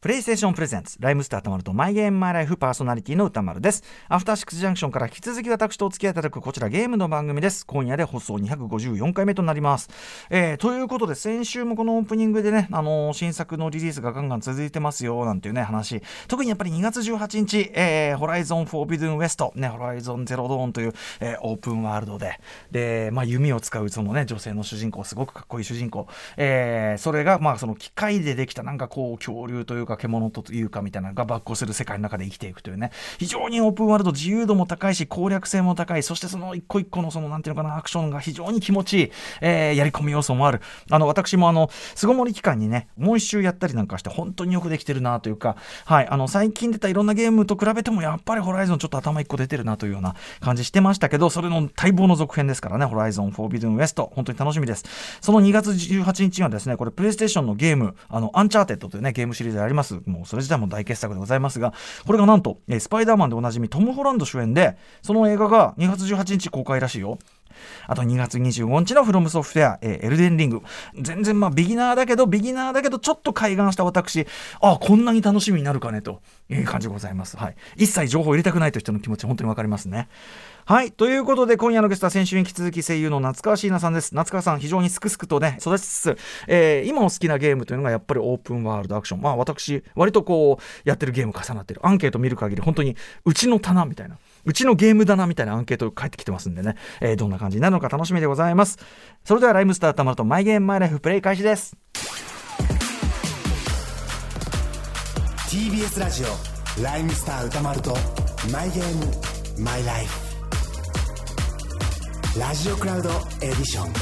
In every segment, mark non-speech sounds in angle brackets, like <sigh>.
プレイステーションプレゼンツ、ライムスターたまるとマイゲームマイライフパーソナリティの歌丸です。アフターシックスジャンクションから引き続き私とお付き合いいただくこちらゲームの番組です。今夜で放送254回目となります。えー、ということで、先週もこのオープニングでね、あのー、新作のリリースがガンガン続いてますよ、なんていうね、話。特にやっぱり2月18日、えー、ホライゾン・フォービドゥン・ウエスト、ね、ホライゾン・ゼロ・ドーンという、えー、オープンワールドで、で、まあ、弓を使うそのね、女性の主人公、すごくかっこいい主人公。えー、それが、まあ、その機械でできたなんかこう、恐竜というか獣というかみたいなのがバックする世界の中で生きていくというね。非常にオープンワールド自由度も高いし攻略性も高い。そしてその一個一個のそのなんていうのかなアクションが非常に気持ちいい、えー、やり込み要素もある。あの私もあの巣ごもり期間にねもう一周やったりなんかして本当によくできてるなというか。はいあの最近出たいろんなゲームと比べてもやっぱりホライゾンちょっと頭一個出てるなというような感じしてましたけどそれの待望の続編ですからねホライゾンフォービドゥンウエスト本当に楽しみです。その2月18日にはですねこれプレイステーションのゲームあのアンチャーテッドというねゲームシリーズであります。すもうそれ自体も大傑作でございますが、これがなんと、えー、スパイダーマンでおなじみトム・ホランド主演で、その映画が2月18日公開らしいよ。あと2月25日のフロムソフトウェア、えー、 ELDEN RING。全然まあビギナーだけど、ビギナーだけど、ちょっと開眼した私、あこんなに楽しみになるかねという感じでございます。はい。一切情報を入れたくないという人の気持ち、本当にわかりますね。はい。ということで、今夜のゲストは先週に引き続き声優の夏川椎名さんです。夏川さん、非常にすくすくとね、育ちつつ、えー、今お好きなゲームというのがやっぱりオープンワールドアクション。まあ私、割とこう、やってるゲーム重なってる。アンケート見る限り、本当に、うちの棚みたいな。うちのゲーム棚みたいなアンケート返ってきてますんでね、えー、どんな感じになるのか楽しみでございます。それではライムスターたまるとマイゲームマイライフプレイ開始です。TBS ラジオライムスター歌丸とマイゲームマイライフラジオクラウドエディション。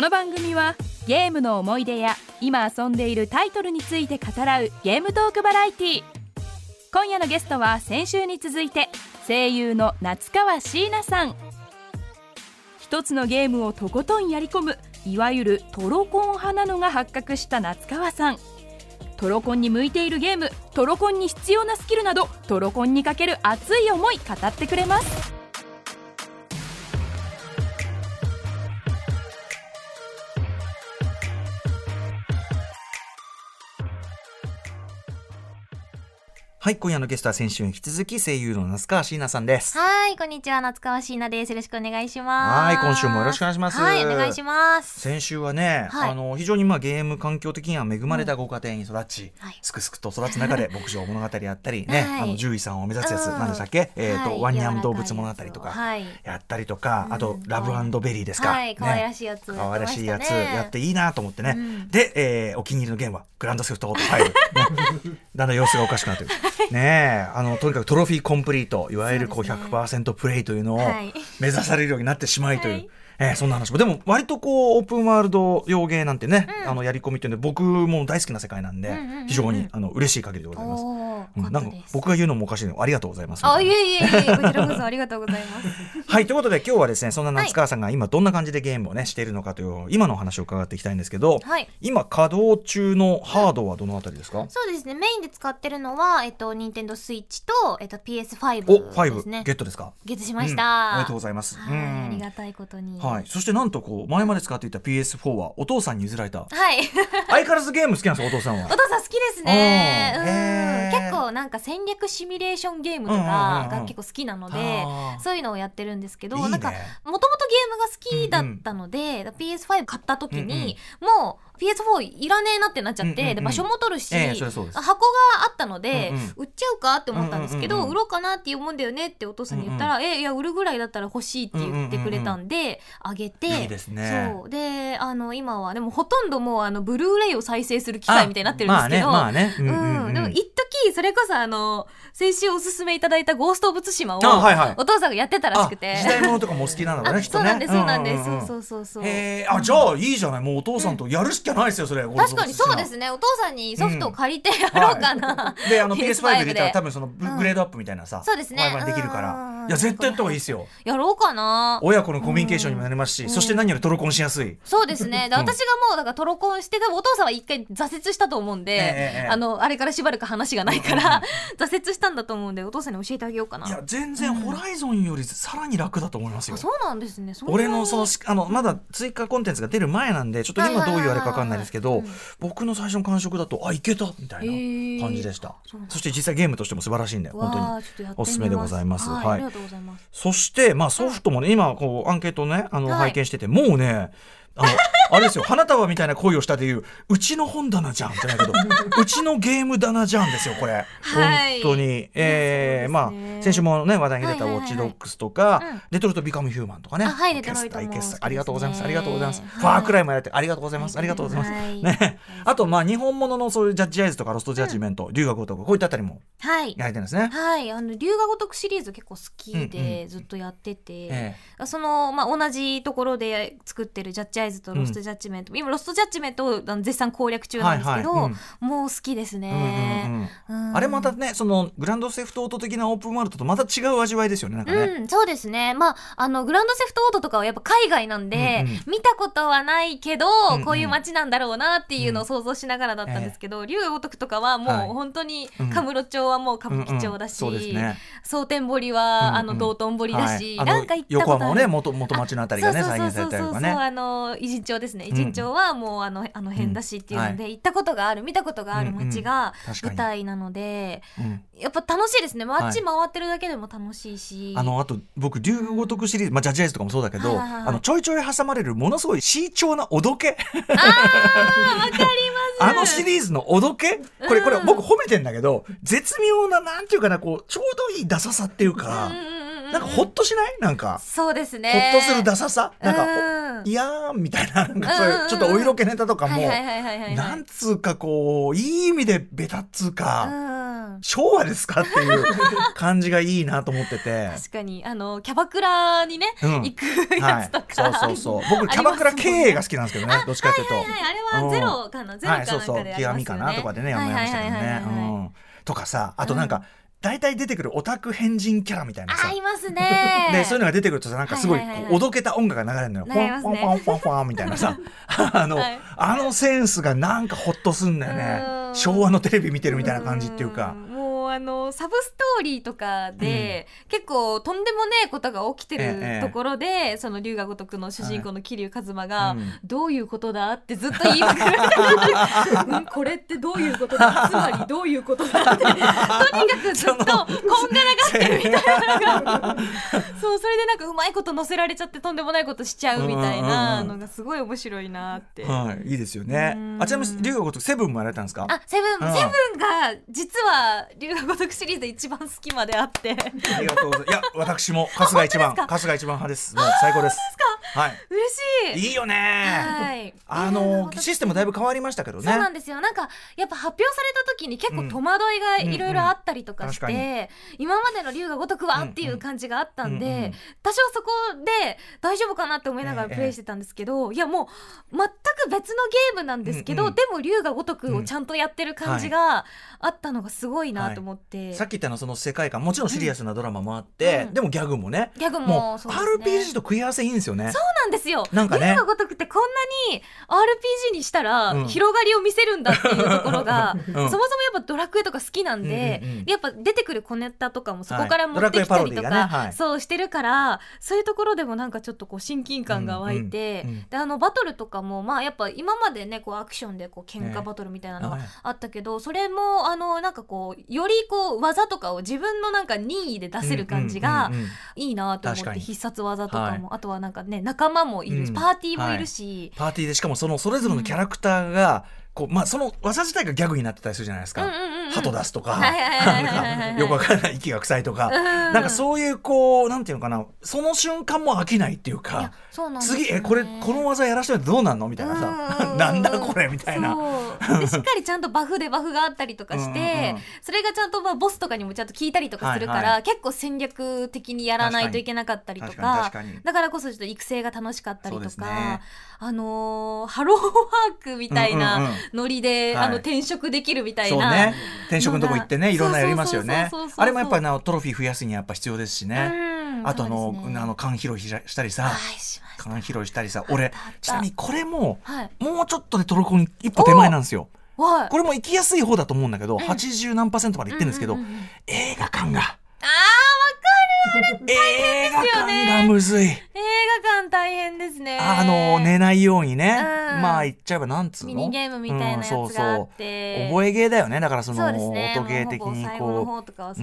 この番組はゲームの思い出や今遊んでいるタイトルについて語らうゲームトークバラエティ今夜のゲストは先週に続いて声優の夏川椎名さん。一つのゲームをとことんやり込むいわゆるトロコン派なのが発覚した夏川さん。トロコンに向いているゲームトロコンに必要なスキルなどトロコンにかける熱い思い語ってくれます。はい、今夜のゲストは先週に引き続き声優の夏川椎名さんです。はい、こんにちは、夏川椎名です。よろしくお願いします。はい、今週もよろしくお願いします。はい、お願いします。先週はね、はい、あの非常にまあゲーム環境的には恵まれたご家庭に育ち、うんはい、すくすくと育つ中で <laughs> 牧場物語やったりね、はい、あの獣医さんを目指すやつ、何でしたっけ？えっ、ー、と、ワンニャン動物物語とかやったりとか、あとラブベリーですか？はい、可愛らしいやつ、可愛らしいやつやっていいなと思ってね。うん、で、えー、お気に入りのゲームはグランドセフトオート5、<laughs> ね、だんだん様子がおかしくなってる。ねあのとにかくトロフィーコンプリートいわゆるこう100%プレイというのを目指されるようになってしまいという。えー、そんな話もでも割とこうオープンワールド用ゲーなんてね、うん、あのやり込みっていうんで僕も大好きな世界なんで、非常にあの嬉しい限りでございます。うん、なんか僕が言うのもおかしいのありがとうございます。あいえいえいえこちらこそありがとうございます。<laughs> はいということで今日はですねそんな夏川さんが今どんな感じでゲームをねしているのかという今のお話を伺っていきたいんですけど、はい、今稼働中のハードはどのあたりですか？そうですねメインで使ってるのはえっと任天堂スイッチとえっと PS5 ですね。お5ゲットですか？ゲットしました。ありがとうございます。はい、ありがたいことに。はい。そしてなんとこう前まで使っていた PS4 はお父さんに譲られた。はい。<laughs> 相変わらずゲーム好きなんですお父さんは。お父さん好きですね。結構なんか戦略シミュレーションゲームとかが結構好きなので、そういうのをやってるんですけど、いいね、なんかもともとゲームが好きだったので、うんうん、PS5 買った時に、もう PS4 いらねえなってなっちゃって、うんうんうん、で場所も取るし、えー、箱があったので、うんうん、売っちゃうか？って思ったんですけど、うんうんうん、売ろうかなっていうもんだよねってお父さんに言ったら、うんうん、えいや売るぐらいだったら欲しいって言ってくれたんで、うんうんうん、あげて。いいですね。そう。であの今はでもほとんどもうあのブルーレイを再生する機械みたいになってるんですけど、まあねまあね、うん、うん、でも一時時それこそあの先週おすすめいただいた「ゴースト・オブ・ツシマ」をお父さんがやってたらしくて。あ時代物とかもお好きなのかね。そうなんですそうなんです、んんんそうそうそう。へえあじゃあいいじゃない。もうお父さんとやるしかないですよそれ確かにそうですね。お父さんにソフトを借りてやろうかな、であの PS5 入れたらで多分そのグレードアップみたいなさ、そうですね。できるかうん。らいや絶対やった方がいいですよ。やろうかな。親子のコミュニケーションにもなりますし、そして何よりトロコンしやすい。そうですね。私がもうだからトロコンして多分お父さんは一回挫折したと思うんで、ええええあのあれからしばらく話がないから、挫折したんだと思うんでお父さんに教えてあげようかな。いや全然ホライゾンよりさらに楽だと思いますよ。あそうなんですね。俺のそのしあのまだ追加コンテンツが出る前なんでちょっと今どういうあれかわかんないですけど僕の最初の感触だとあいけたみたいな感じでした。そうなんだ。そして実際ゲームとしても素晴らしいんで本当に。おすすめでございます。はい、はい。ありがとうございます。そしてまあソフトもね今こうアンケートねあのはい。拝見しててもうねあのあれですよ。花束みたいな恋をしたといううちの本棚じゃんじゃないけど <laughs> うちのゲーム棚じゃんですよこれ。はい。本当に。えーね。あ先週もね話題に出た「ウォッチドックス」とかうん「デトロイト・ビカム・ヒューマン」とかね。あはいデトロイトありがとうございます。ありがとうございます。はい。ファークライもやられてありがとうございます。ありがとうございます。はい。ね。あとまあ日本もののそういうジャッジアイズとかロストジャッジメント龍が如くこういったあたりもはい。やられてるんですね。はい、あの龍が如くシリーズ結構好きでずっとやってて、え。その、まあ、同じところで作ってるジャッジアイズとロストジャッジメント、今ロストジャッジメントをあの絶賛攻略中なんですけど、はいはい。うんもう好きですうんうんね。うん。うん。あれまたねそのグランドセフトオート的なオープンワールドとまた違う味わいですよねなんかね、うん、そうですね。まあ、あの、グランドセフトオートとかはやっぱ海外なんで、うんうん。見たことはないけど、うんうんこういう街なんだろうなっていうのを想像しながらだったんですけど、龍が如くとかはもうはい。本当にうん、カムロ町はもう歌舞伎町だし、そうですね。蒼天堀は、うんうん。あの道頓堀だし、はい。なんか行った横ことある。浜もね元元町のあたりがね再現されたりとかねあの偉人町ですね。ん。偉人町はもうあのあの辺だしっていうので、うん行ったことがある見たことがある街が舞台なので、うん。やっぱ楽しいですね。はい。街回ってるだけでも楽しいし、あのあと僕龍が如くシリーズ、まあ、ジャッジアイズとかもそうだけど、あのちょいちょい挟まれるものすごい慎重なおどけ。あーわかります。あのシリーズのおどけ？これこれうん。僕褒めてんだけど絶妙ななんていうかなこうちょうどいいダサさっていうか、うんなんかほっとしない？なんか、そうですね。ほっとするダサさ？なんか、うんいやーんみたいななんかそういうちょっとお色気ネタとかも、なんつうかこういい意味でベタっつうか、うん。昭和ですかっていう感じがいいなと思ってて。確かにあのキャバクラにね、うん。行くやつとか、はい、そうそうそう。僕キャバクラ経営が好きなんですけどねどっちかっていうと、はいはいあれはゼロかな？ゼロかなはい、そうそう。極みかな？とかでねやりましたけどね。とかさあとなんか、大体出てくるオタク変人キャラみたいなさ。あいますね。で <laughs> そういうのが出てくるとさなんかすごいおどけた音楽が流れるのよ。フォンフォンフォンフォンフォンみたいなさ。<laughs> あの、はい。あのセンスがなんかホッとすんだようねん。昭和のテレビ見てるみたいな感じっていうかあのサブストーリーとかで、結構とんでもねえことが起きてええるところで、その龍が如くの主人公の桐生一馬が、うん。どういうことだってずっと言いまくる、<laughs> うん、これってどういうことだ？つまりどういうことだって。とにかくずっとこんがらがってるみたいなのが。<laughs> そうそれでなんかうまいこと乗せられちゃってとんでもないことしちゃうみたいなのがすごい面白いなって。はいいいですよね。うん。あちなみに龍が如くセブンもやられたんですか？あ、セブン、うん。セブンが実は龍が如くシリーズで一番好きまであって。ありがとうございます。いや私も春日一番。春日一番派です。もう最高です。はい。嬉しい。いいよね。はい。あ龍のシステムだいぶ変わりましたけどね。そうなんですよ。なんかやっぱ発表された時に結構戸惑いがいろいろあったりとかして、今までの龍が如くはっていう感じがあったんで、多少そこで大丈夫かなって思いながらええプレイしてたんですけど、いやもう全く別のゲームなんですけど、でも龍が如くをちゃんとやってる感じがあったのがすごいなと思って。さっき言ったのはその世界観もちろんシリアスなドラマもあって、うん。でもギャグもねギャグも RPG と食い合わせいいんですよね。そうなんですよ。なんかね。龍が如くってこんなに RPG にしたらうん。広がりを見せるんだっていうところが、<laughs> ん。そもそもやっぱドラクエとか好きなんで、やっぱ出てくるコネタとかもそこからはい持ってきたりとか、そうしてるからそういうところでもなんかちょっとこう親近感が湧いて、であのバトルとかもまあやっぱ今までねこうアクションでこう喧ええ嘩バトルみたいなのがはい。あったけど、それもあのなんかこうよりこう技とかを自分のなんか任意で出せる感じが、いいなと思って必殺技とかも、はい。あとはなんかね仲間もいる。し、うん。パーティーもいるし、パーティーでしかもそのそれぞれのキャラクターがこうまあその技自体がギャグになってたりするじゃないですか。鳩出すとか、よくわからない息が臭いとか、ん。なんかそういうこうなんていうのかな、その瞬間も飽きないっていうか。次えこれこの技やらしてどうなんのみたいなうんうん。うさんなんだこれみたいな。でしっかりちゃんとバフでバフがあったりとかしてうんうんうん。それがちゃんとまあボスとかにもちゃんと聞いたりとかするから、はいは結構戦略的にやらないといけなかったりとかだからこそちょっと育成が楽しかったりとか、ね。あのーハローワークみたいうんうんうなん。ノリで、はい。あの転職できるみたいな。ね。転職のとこ行ってねいろんなやりますよね。あれもやっぱりなトロフィー増やすにはやっぱ必要ですしね。うんあとあのね。あの缶拾いしたりさ缶拾いしたりさ俺ちなみにこれもはい。もうちょっとでトロコン一歩手前なんですよ。はい。これも行きやすい方だと思うんだけど80何パーセントまで行ってるんですけどうんうんうんうん。映画館が。あ映画館がむずい。ー映画館大変ですね。あの寝ないようにね。うん。まあ言っちゃえばなんつうの？ミニゲームみたいなやつがあって、うんそうそう。覚えゲーだよね。だからその音ゲー的にこう。う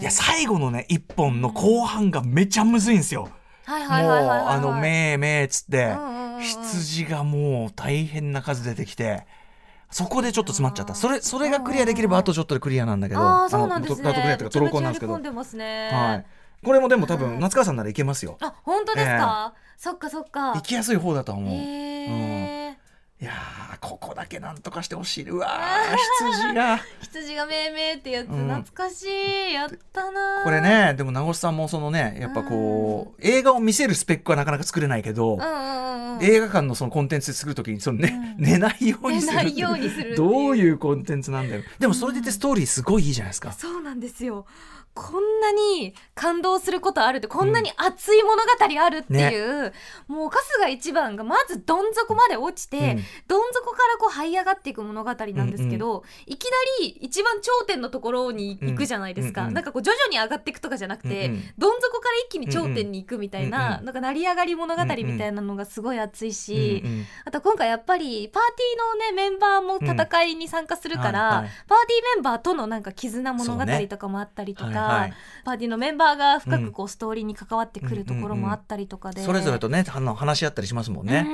いや最後のね一本の後半がめちゃむずいんですよ。はいもうはいはいはいはい。あの「めーめー」っつって羊がもう大変な数出てきてそこでちょっと詰まっちゃった。それそれがクリアできればあとちょっとでクリアなんだけど。ああそうなんですね。あのトラウトクリアとかトロコンなんですけどはいこれもでも多分夏川さんならいけますよあ本当ですか、そっかそっか行きやすい方だと思うへえ、いやーここだけなんとかしてほしい。うわー羊が。<laughs> 羊がめいめいってやつ、うん。懐かしい。やったなこれねでも名越さんもそのねやっぱこう映画を見せるスペックはなかなか作れないけど、うんうんうんうん。映画館のそのコンテンツ作るときにその、ね寝ないようにする。寝ないようにする <laughs> どういうコンテンツなんだよ。でもそれでいてストーリーすごいいいじゃないですか、そうなんですよこんなに感動することあるってこんなに熱い物語あるっていう、もう春日一番がまずどん底まで落ちて、うん。どん底からこう這い上がっていく物語なんですけど、いきなり一番頂点のところに行くじゃないですか、うんうんなんかこう徐々に上がっていくとかじゃなくて、うんうん。どん底から一気に頂点に行くみたいな、うんうんなんか成り上がり物語みたいなのがすごい熱いし、うんうんあと今回やっぱりパーティーのねメンバーも戦いに参加するから、パーティーメンバーとのなんか絆物語とかもあったりとか、はい。はいパーティーのメンバーが深くこうストーリーに関わってくるところもあったりとかで、それぞれとねあの話し合ったりしますもんね、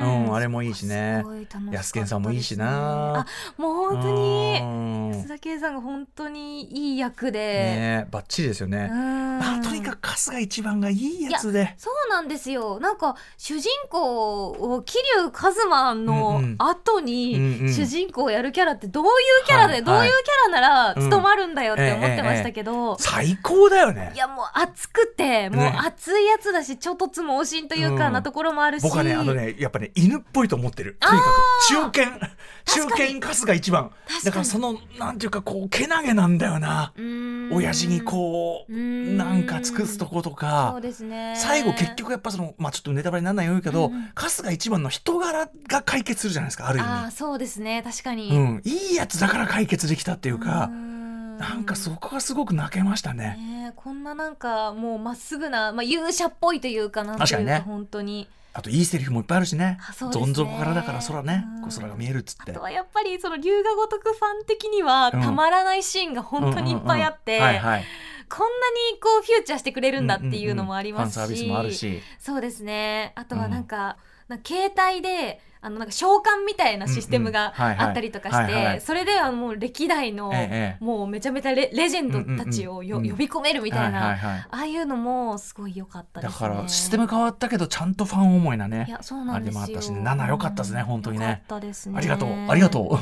うんうん。あれもいいしね。安健さんもいいしな。あもう本当にうん。安田圭さんが本当にいい役で、ねバッチリですよね、うん。あとにかく春日一番がいいやつで。そうなんですよ。なんか主人公を桐生一馬の後に主人公をやるキャラってどういうキャラで、はいどういうキャラならうん。務まるんだよって思ってましたけど、最高だよね。いやもう熱くてもうね。熱いやつだし、ちょっとつもおしんというかうん。なところもあるし、僕はねあのねやっぱね犬っぽいと思ってる。とにかく。中堅。中堅春日一番。だからそのなんていうかこうけなげなんだよな。親父にこううんなんか尽くすとことそかうですね。最後結局やっぱそのまあちょっとネタバレにならないようけど、うんうん春日一番の人柄が解決するじゃないですかある意ああ味そうですね確かに、うん、いいやつだから解決できたっていうか、ななんかそこがすごく泣けましたね。ねえこんななんかもうまっすぐな、まあ、勇者っぽいというかなんというかね。本当にあといいセリフもいっぱいあるしね。どん底からだから空ね。うん。こう空が見えるっつって。あとはやっぱりその龍が如くファン的にはうん。たまらないシーンが本当にいっぱいあって、うんうんうん。はいはい。こんなにこうフューチャーしてくれるんだっていうのもありますし、うんうんうん。ファンサービスもあるし。そうですね。あとはなんか,、なんか携帯であのなんか召喚みたいなシステムがあったりとかしてそれではもう歴代の、ええもうめちゃめちゃレレジェンドたちをよ、呼び込めるみたいな、ああいうのもすごい良かったでだすね。からシステム変わったけどちゃんとファン思いないねやそうなんですよ。あれでもあったしね。7良かったですね本当にね。良かったですね。ありがとう。ありがと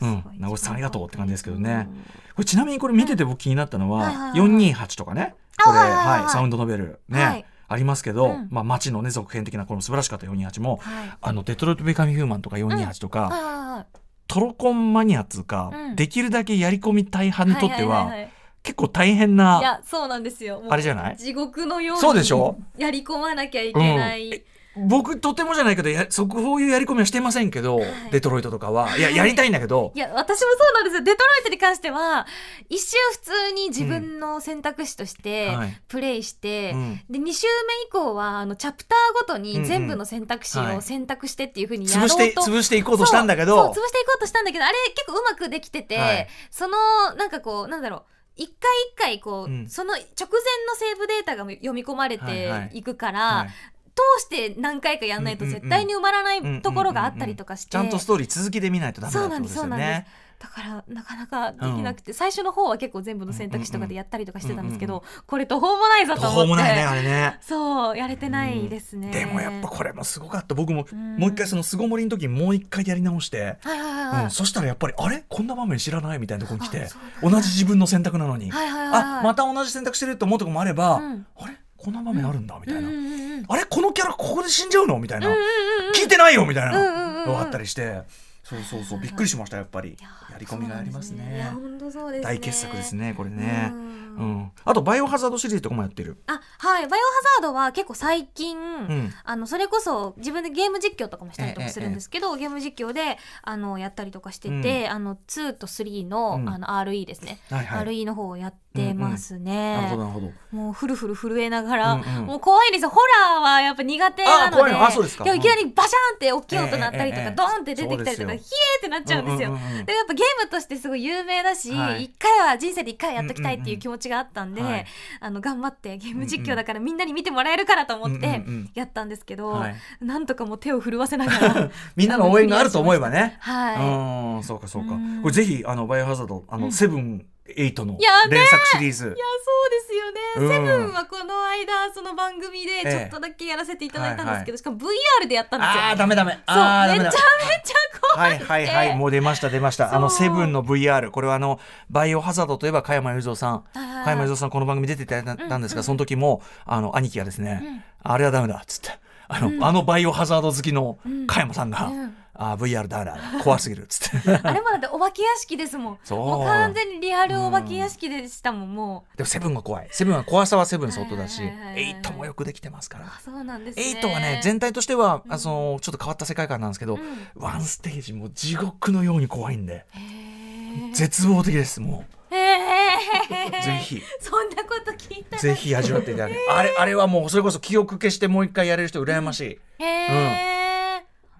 う。うん。名越さんありがとうって感じですけどね。うん。これちなみにこれ見てて僕気になったのははいはいはい428とかね。これあはいサウンドノベル。はい。ねありますけどうん。まあ街のね続編的なこの素晴らしかった428もはい。あのデトロイト・ベカミ・ヒューマンとか428とかはいはいはいトロコンマニアっつうか、うん。できるだけやり込みたい派にとっては,、いいいい。結構大変いなやそうなんですよ。あれじゃない？地獄のようにそうでしょ？<laughs> やり込まなきゃいけない。うん僕とてもじゃないけどやそこういうやり込みはしてませんけど、デトロイトとかは。いややりたいんだけど、いや私もそうなんですよ。デトロイトに関しては一周普通に自分の選択肢としてはい。プレイして、うん。で2周目以降はあのチャプターごとに全部の選択肢うんうん。はい。を選択してっていうふうにやろう潰と、して潰していこうとしたんだけど。潰していこうとしたんだけどあれ結構うまくできてて、はい。そのなんかこうなんだろう。一回一回こう、うん。その直前のセーブデータが読み込まれはいはい。ていくから、はいして何回かやんないと絶対に埋まらないところがあったりとかして、ちゃんとストーリー続きで見ないとダメだってことですよねで。だからなかなかできなくて、最初の方は結構全部の選択肢とかでやったりとかしてたんですけど、これ途方もないぞと途思って。方もないねあれね。そうやれてないですね、でもやっぱこれもすごかった。僕もんもう一回その巣ごもりの時にもう一回やり直して、はいはいはいそしたらやっぱりあれ？こんな場面知らないみたいなところに来て同じ自分の選択なのに、はいはいはいはい。あまた同じ選択してると思うとこもあれば、うん。あれ？こんな場面あるんだみたいな、あれこのキャラここで死んじゃうの？みたいな、聞いてないよ？みたいな。のがあったりして、そうそうそう。びっくりしましたやっぱり。いややり込みがありますね。大傑作ですねこれね。ううん。ん、あとバイオハザードシリーズとかもやってる。あはい。バイオハザードは結構最近、ん。あのそれこそ自分でゲーム実況とかもしたりとかするんですけど、ゲーム実況であのやったりとかしてて、あの2と3の,、うん。あの RE ですね、はいはい。RE の方をやってますね、なるほどなるほど。もうフルフル震えながら、もう怖いですよ。ホラーはやっぱ苦手なので今日い。きなりバシャンって大きい音鳴ったりとか、ドーンって出てきたりとか、ヒエーってなっちゃうんですよ、でやっぱゲームとしてすごい有名だし、一はい。回は人生で一回はやっときたいっていう気持ちがあったんで、あの頑張ってゲーム実況だからみんなに見てもらえるからと思っうんてやったんですけど、はい。なんとかもう手を震わせながら <laughs> みんなの応援があると思えばね。はい、うんそうかそうか。うん。これぜひあのバイオハザードあのセブンエイトの連作シリーズ。いやそうですよね、うん。セブンはこの間その番組でちょっとだけやらせていただいたんですけど、しかも VR でやったんですよ。ああダメダメ。そうあーダメダめちゃめちメゃ怖はいはいはいもう出ました出ました。あのセブンの VR これはあのバイオハザードといえば加山雄三さん加山雄三さんこの番組出ていただいたんですがその時もあの兄貴がですねあれはダメだっつって。あのあのバイオハザード好きの加山さんがうんあー VR だ怖すぎるっつって。<laughs> あれもだってお化け屋敷ですもん。そう。もう完全にリアルお化け屋敷でしたもんもう。でもセブンが怖い。セブンは怖さはセブン相当だしエイトもよくできてますから。あそうなんですね。エイトはね全体としては、あそのちょっと変わった世界観なんですけど、ワンステージも地獄のように怖いんで。へ絶望的ですもう。ー。ぜひ。そんなこと聞いたぜひ味わっていただけ。あれあれはもうそれこそ記憶消してもう一回やれる人羨ましい、へえ、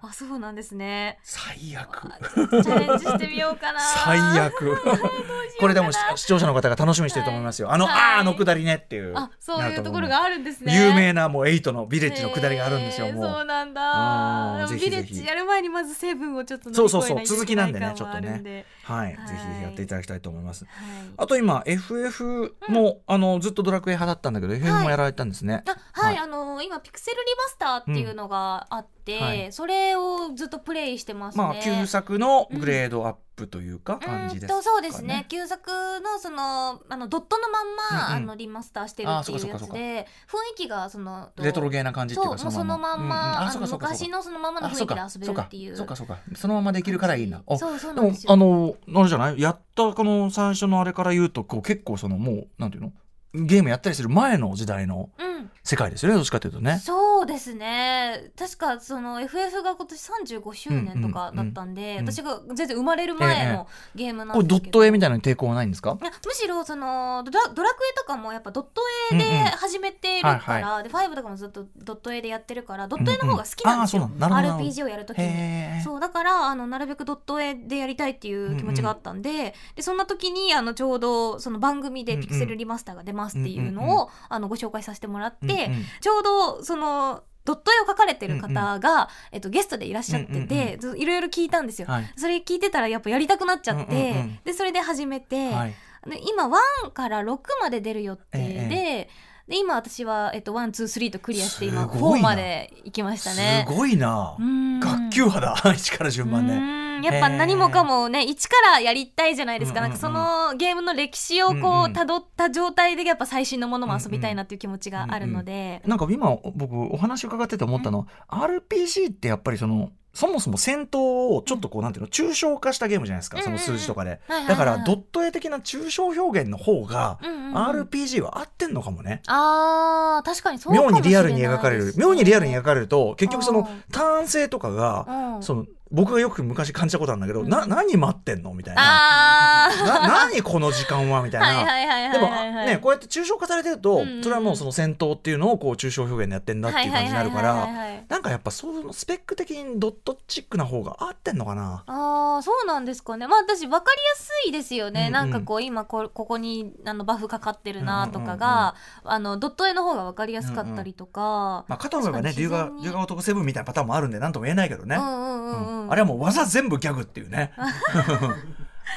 あそうなんですね。最悪。ちょっとチャレンジしてみようかな。最悪。<laughs> これでも視視聴者の方が楽しみにしてると思いますよ、あの、はい。あーあのくだりねっていう。あそういうところがあるんですね。有名なもうエイトのビレッジのくだりがあるんですよ、へーもうそうなんうだでもんぜひぜひ。ビレッジやる前にまずセブンをちょっとそうそうそう続きなんでねないといけない。感はい、はいぜひやっていただきたいと思います。はい。あと今 FF も、あのずっとドラクエ派だったんだけど FF もやられたんですね、あはい、はい。あの今ピクセルリマスターっていうのがあって、はい。それをずっとプレイしてますね。まあ旧作のグレードアップというか感じですか、うんとそうですね。旧作のそのあのドットのまんま、うんうん。あのリマスターしてるあっていうやつで雰囲気がそのレトロゲーな感じっていうかそうもうそのまんま、昔のそのままの雰囲気で遊べるっていう。そうかそうか。そうかそのままできるからいいな。あそうそうなんですよ。あのあれじゃない？やったこの最初のあれから言うとこう結構そのもうなんていうの？ゲームやったりする前の時代のうん世界ですよねどっちかというとね。そうですね。確かその FF が今年35周年とかだったんで、うんうん私が全然生まれる前のゲームなんこれですけど、ドット絵みたいなのに抵抗はないんですか？いやむしろそのドラドラクエとかもやっぱドット絵でうんうん。始めてるから、はいはで5とかもずっとドット絵でやってるからドット絵の方が好きなんですよ、うんうん。RPG をやるときに。そうだからあのなるべくドット絵でやりたいっていう気持ちがあったんで,、でそんな時にあのちょうどその番組で「ピクセルリマスターが出ます」っていうのを、うんうんうあのご紹介させてもらって、うんうん。ちょうどそのドット絵を描かれてる方が、えっと、ゲストでいらっしゃってうんうんて、ずいろいろ聞いたんですよ。はい。それ聞いてたらやっぱやりたくなっちゃって、うんうんうん。でそれで始めて、はい。で今1から6まで出る予定で,、えで今私は、えっと、123とクリアして今すごいな。4まで行きましたね。すごいな。うん。学級派だ。<laughs> 1から順番うでん。やっぱ何もかもね一からやりたいじゃないですか,、なんかそのゲームの歴史をこうたどった状態でやっぱ最新のものも遊びたいなっていう気持ちがあるので、なんか今僕お話伺ってて思ったのは、RPG ってやっぱりそのそもそも戦闘をちょっとこうなんていうの抽象化したゲームじゃないですか、その数字とかで、だからドット絵的な抽象表現の方が、RPG は合ってんのかもね。あー確かにそう妙にリアルに描かれる。妙にリアルに描かれると結局そのうん。ターン性とかが、うん。その僕がよく昔感じたことあるんだけど、な何待ってんの？みたいな。な何何この時間は？みたいな。でもねこうやって抽象化されてると、うんうんそれはもうその戦闘っていうのをこう抽象表現でやってんだっていう感じになるからはいなんかやっぱそのスペック的にドットチックな方が合ってんのかな？ああそうなんですかね。まあ私分かりやすいですよね、うんうん。なんかこう今こここにあのバフかかってるなとかが、あのドット絵の方が分かりやすかったりとか、まあ、かと思えばね龍河男セブンみたいなパターンもあるんで何とも言えないけどね、うんうんうんうんあれはもう技全部ギャグっていうね。<laughs>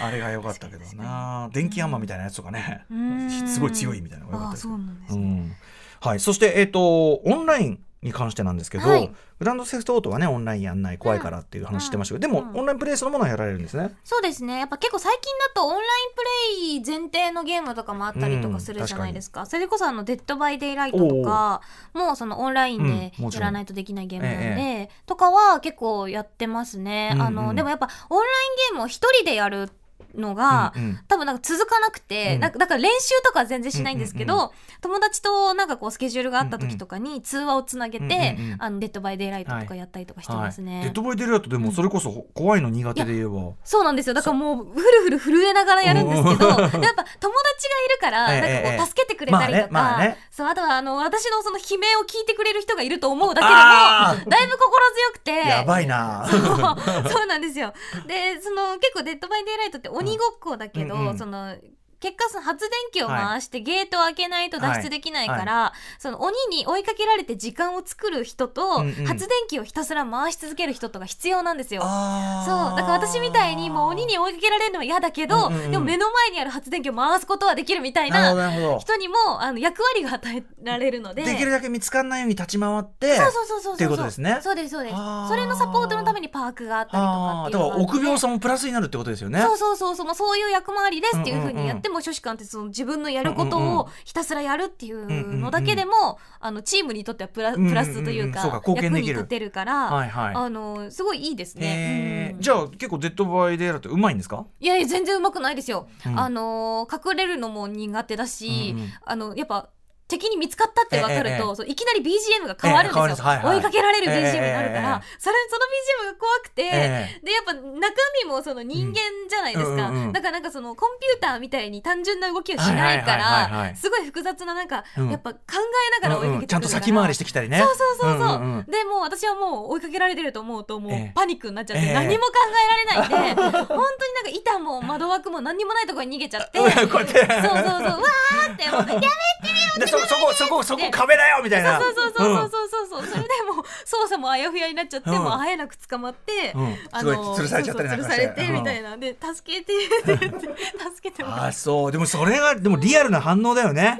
あれが良かったけどな。電気アンマンみたいなやつとかね。うん。すごい強いみたいなのが良かったですけど。はい、そして、えっとオンラインに関してなんですけど、はい。Grand Theft Auto はねオンラインやんない怖いからっていう話してましたけど、でも、うんオンラインプレイそのものはやられるんですね。そうですね。やっぱ結構最近だとオンラインプレイ前提のゲームとかもあったりとかするじゃないですか,、それこそあの「デッド・バイ・デイ・ライト」とかもうそのオンラインでやらないとできないゲームなんで、え。とかは結構やってますね、うんうん。あのでもやっぱオンラインゲームを一人でやるのが、うんうん。多分なんか続かなくて、うん。なんかだから練習とかは全然しないんですけど、うんうん友達となんかこうスケジュールがあった時とかに通話をつなげて、うんうんうん。あの Dead by Daylight とかやったりとかしてますね。はい、デッドバイデイライトでもそれこそ怖いの苦手で言えば、そうなんですよ。だからもうフルフル震えながらやるんですけどやっぱ友達がいるからええなんかこええ。う助けてくれたりとか、まあねまあね。そうあとはあの私のその悲鳴を聞いてくれる人がいると思うだけでもだいぶ心強くて。やばいな。そうなんですよ。でその結構「デッド・バイ・デイ・ライト」って鬼ごっこだけど、うんうんその結果その発電機を回してゲートを開けないと脱出できないから、その鬼に追いかけられて時間を作る人と、うんうん。発電機をひたすら回し続ける人とか必要なんですよ。あそう。だから私みたいにもう鬼に追いかけられるのは嫌だけど、うんうんうん。でも目の前にある発電機を回すことはできるみたいな。人にもあの役割が与えられるので。できるだけ見つかんないように立ち回って。そうそうそうそうそう。っていうことですね。そうですそうです。それのサポートのためにパークがあったりとかっていうだから臆病さもプラスになるってことですよね。そうそうそう。そうそういう役回りですっていうふうにやっても書士官ってその自分のやることうんうんうんをひたすらやるっていうのだけでも、あのチームにとってはプラプラスというか,、うんうんうんそうか貢献できる役に立てるから、はいはい。あのすごいいいですへね。え、うんじゃあ結構デッドバイデイラーってうまいんですか？いやいや全然うまくないですよ。うんあの隠れるのも苦手だし、うんうんあのやっぱ敵に見つかったって分かると、ええ。ええそういきなり BGM が変わるんですよ、追いかけられる BGM になるから、ええええそれその BGM が怖くて、えでやっぱ中身もその人間じゃないですか、だからなんかそのコンピューターみたいに単純な動きをしないからすごい複雑ななんか、うん。やっぱ考えながら追いかけてちゃんと先回りしてきたりね。そうそうそうそう、でもう私はもう追いかけられてると思うともうええ。パニックになっちゃって、ええ。何も考えられないんで、<laughs> 本当になんか板も窓枠も何にもないところに逃げちゃって。<laughs> そうそうそう。わーってもうやでそそこそこそこ壁だよみたいな。そうそうそうそうそうそうそれでもう操作もあやふやになっちゃって、うん。もう会えなく捕まって、うん。すごい吊るされちゃったりなんかして吊るされてみたいなで助けて助けてもらあそう。でもそれがでもリアルな反応だよね。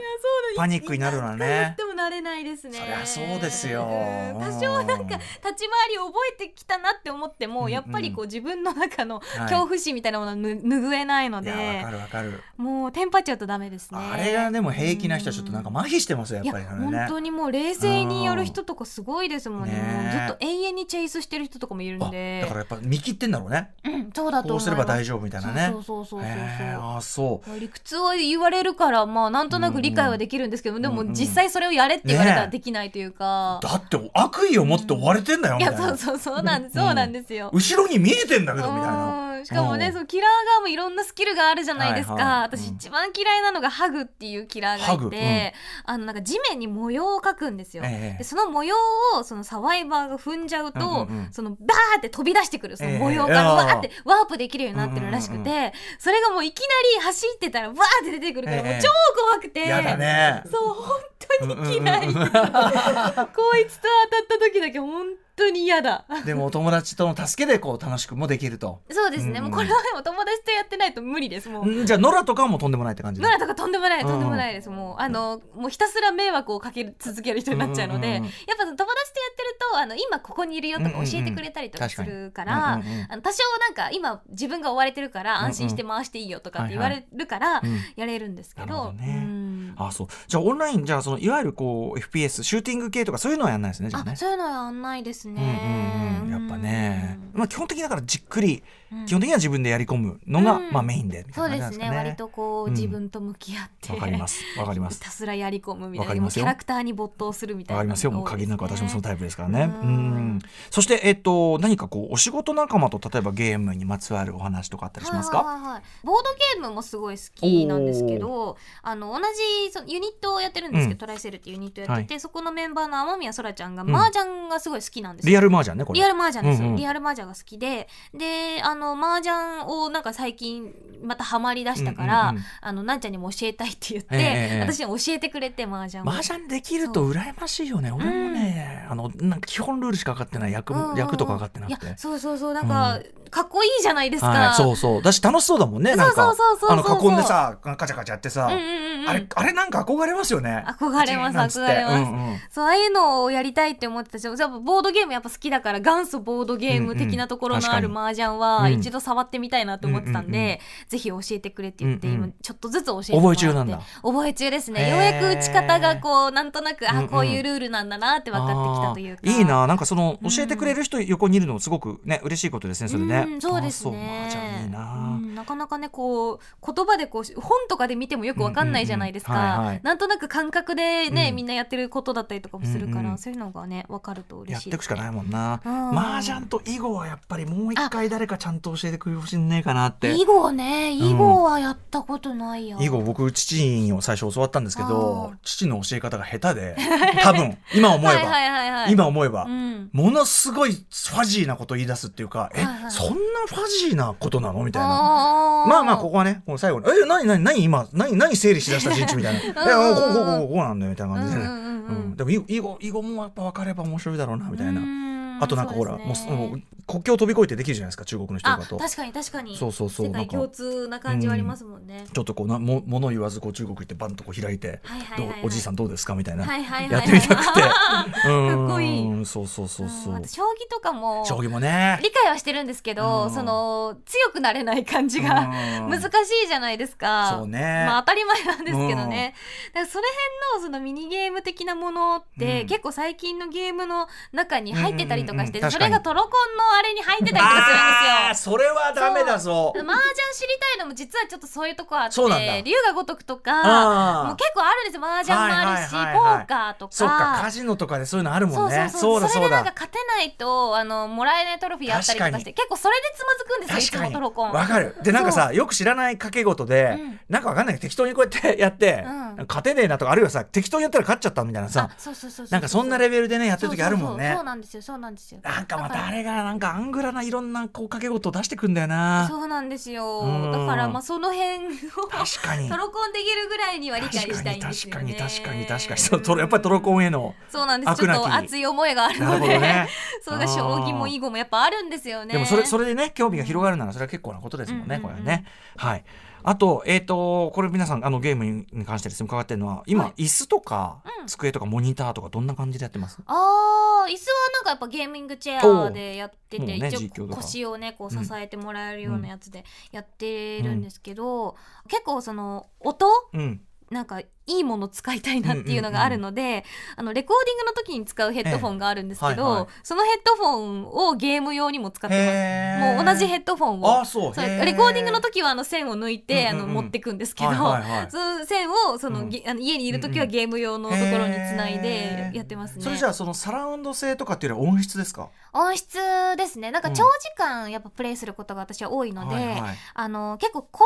パニックになるのはね。いつやってもなれないですねそりゃそうですようん多少なんか立ち回りを覚えてきたなって思っても、やっぱりこう自分の中のい恐怖心みたいなものはぬ拭えないので、いやわかるわかる。もうテンパっちゃうとダメですねあれがでも平気な人はちょっとなんか麻痺してますよいややっぱりね。本当にもう冷静にやる人とかすごいですもんね,、ねもうずっと永遠にチェイスしてる人とかもいるんあでだからやっぱ見切ってんだろうね。うん、そうだとこうすれば大丈夫みたいなね。そうそうそうそうそうあそう。理屈を言われるからまあなんとなく理解はできるんですけど、でもうんうん実際それをやれって言われたらねできないというか、だって悪意を持って追われてんだよみいたいな。やそうそうそうなんです、うんそうなんですよ。後ろに見えてんだけどみたいな。うんしかもね、うん。そうキラー側もいろんなスキルがあるじゃないですか、はいはい。私うん。一番嫌いなのがハグっていうキラーがいて、あのなんか地面に模様を描くんですよ、ええ。でその模様をそのサバイバーが踏んじゃうと、うんうんうん。そのバーって飛び出してくるその模様ええ。がわーってワープできるようになってるらしくて、うんうんそれがもういきなり走ってたらわーって出てくるからもうええ超怖くて、やだね。そう本当に嫌い、うんうんうん。<laughs> こいつと当たった時だけ本当に嫌だ。でもお友達との助けでこう楽しくもできると。そうですね、うんうん。もうこれはでも友達とやってないと無理です。もう、んじゃあノラとかはもうとんでもないって感じノラとかとんでもないうん。とんでもないです、もうあのもうひたすら迷惑をかけ続ける人になっちゃうので、うんうんうんやっぱその友達とやってるとあの今ここにいるよとか教えてくれたりとかするから、うんうんうんあの多少なんか今自分が追われてるから安心して回していいよとかって言われるからうん。やれるんですけど,、なるほどね。うんあそう。じゃあオンラインじゃあそのいわゆるこう FPS シューティング系とかそういうのはやんないですねじゃあね。あそういうのはやんないですうんね。うん。うん、やっぱね、うんまあ、基本的にだからじっくり、うん。基本的には自分でやり込むのが、うん。まあ、メインでそいうなですね。割とこう、うん自分と向き合って。わかります。わかります。<laughs> ひたすらやり込むみたいな。キャラクターに没頭するみたいなわかりますよ。もう限りなく私もそのタイプですからね。ううん。んそして、えっと、何かこうお仕事仲間と例えばゲームにまつわるお話とかあったりしますか、はいはいはい。ボードゲームもすごい好きなんですけどあの同じそのユニットをやってるんですけど、うん。トライセルっていうユニットやってて、はそこのメンバーの雨宮そらちゃんがん。麻雀がすごい好きなんですよ。リアルマージャンねこれ。リアル麻雀ですよ、うんうんリアル麻雀が好きで。であの麻雀をなんか最近またハマりだしたから、うんうんうん。あのなんちゃんにも教えたいって言って、ええ私に教えてくれて麻雀を。麻雀できると羨ましいよね。俺もね、あのなんか基本ルールしか分かってない役,、うんうんうん。役とか分かってなくて。いやそうそうそうなんか、かっこいいじゃないですか、はい、そうそう。だし楽しそうだもんねなんかそうそうそうそう。あの囲んでさカチャカチャやってさ、うんうんうんうん。あれあれなんか憧れますよね。憧れます憧れます。うんうん。そうああいうのをやりたいって思ってた。しやっぱボードゲームやっぱ好きだから元祖ボードゲーム的なところのある麻雀はうん。一度触ってみたいなと思ってたんで、ぜひ教えてくれって言って、今ちょっとずつ教えてもらって。覚え中なんだ。覚え中ですね。ようやく打ち方がこうなんとなくあこういうルールなんだなって分かってきたというか。いいな。なんかそのうん。教えてくれる人横にいるのすごくね嬉しいことですねそれね、うんそうですあね麻雀いいな、うんなかなかねこう言葉でこう本とかで見てもよくわかんないじゃないですかなんとなく感覚でね、うん。みんなやってることだったりとかもするから、そういうのがねわかるとや嬉しい。っていくしかないもんな。うん。麻雀と囲碁はやっぱりもう一回誰かちゃんと教えてくれるほしいねえかなって。囲碁ね囲碁はやったことないや、囲碁僕父に最初教わったんですけど父の教え方が下手で <laughs> 多分今思えば、今思えば、うん。ものすごいファジーなこと言い出すっていうか、え、そんなファジーなことなの？みたいな。まあまあ、ここはね、この最後に、え、何何何今、何何整理しだした陣地みたいな。え、うんこうこうこうこうこうなんだよみたいな感じでね。うんでも、囲碁もやっぱ分かれば面白いだろうな、みたいな。うんあとなんかほら、そうね。もう国境を飛び越えてできるじゃないですか、中国の人と。あかと。確かに確かに。そうそうそう世界共通な感じはありますもんね、ちょっとこうなも物言わずこう中国行ってバンとこう開いて、はいはいはいはい。どうおじいさんどうですかみたいな、はいはいはいやってみたくて、<laughs> かっこいい。うんそうそうそうそう。う将棋とかも将棋もね。理解はしてるんですけど、うん。その強くなれない感じがうん。難しいじゃないですか。そうね。まあ当たり前なんですけどね。だからその辺のそのミニゲーム的なものって、うん。結構最近のゲームの中に入ってたりとかして、うんそれがトロコンのあれに入ってたりとかするんですよ。それはダメだぞ。麻雀知りたいのも実はちょっとそういうとこあって龍が如くとかもう結構あるんですよ。麻雀もあるし、はいはいはいはいポーカーとか。そっかカジノとかでそういうのあるもんね。そうそうそう。だそうれでなんかだ勝てないとあのもらえないトロフィーあったりとかして結構それでつまずくんですよいつもトロコン。わかる。でなんかさよく知らない掛け事で、うん。なんかわかんないけど適当にこうやってやって、うん。勝てねえなとかあるいはさ適当にやったら勝っちゃったみたいなさあそうそうそうそうなんかそんなレベルでねやってる時あるもんね。そうなんですよそうなんですよなんかまたあれがなんかアングラないろんなこう掛け事を出してくんだよな。そうなんですよ。うん。だからまあその辺を確かに。トロコンできるぐらいには理解確かしたいに確んですよね。かに確かに確かに。そうトロやっぱりトロコンへのそうなんです。ちょっと熱い思いがあるので、ね。<laughs> それが将棋も囲碁もやっぱあるんですよね。でもそれそれでね興味が広がるならそれは結構なことですもんね、うん。これはね。はいあとえっ、とこれ皆さんあのゲームに関してですね伺ってるのは今、はい。椅子とか、うん。机とかモニターとかどんな感じでやってます？あー椅子はなんかやっぱゲーミングチェアでやってて、ね一応腰をねこう支えてもらえるようなやつでやってるん。ですけど、結構その音？うん。なんかいいもの使いたいなっていうのがあるので、あのレコーディングの時に使うヘッドフォンがあるんですけど、ええはいはい。そのヘッドフォンをゲーム用にも使ってます。もう同じヘッドフォンを。あそう。レコーディングの時はあの線を抜いて、うんうんうん。あの持ってくんですけど、はいはいはい。その線をその、うん。げあの家にいる時はゲーム用のところにつないでやってますね。それじゃあそのサラウンド性とかっていうよりは音質ですか？音質ですね。なんか長時間やっぱプレイすることが私は多いので、はいはい。あの結構高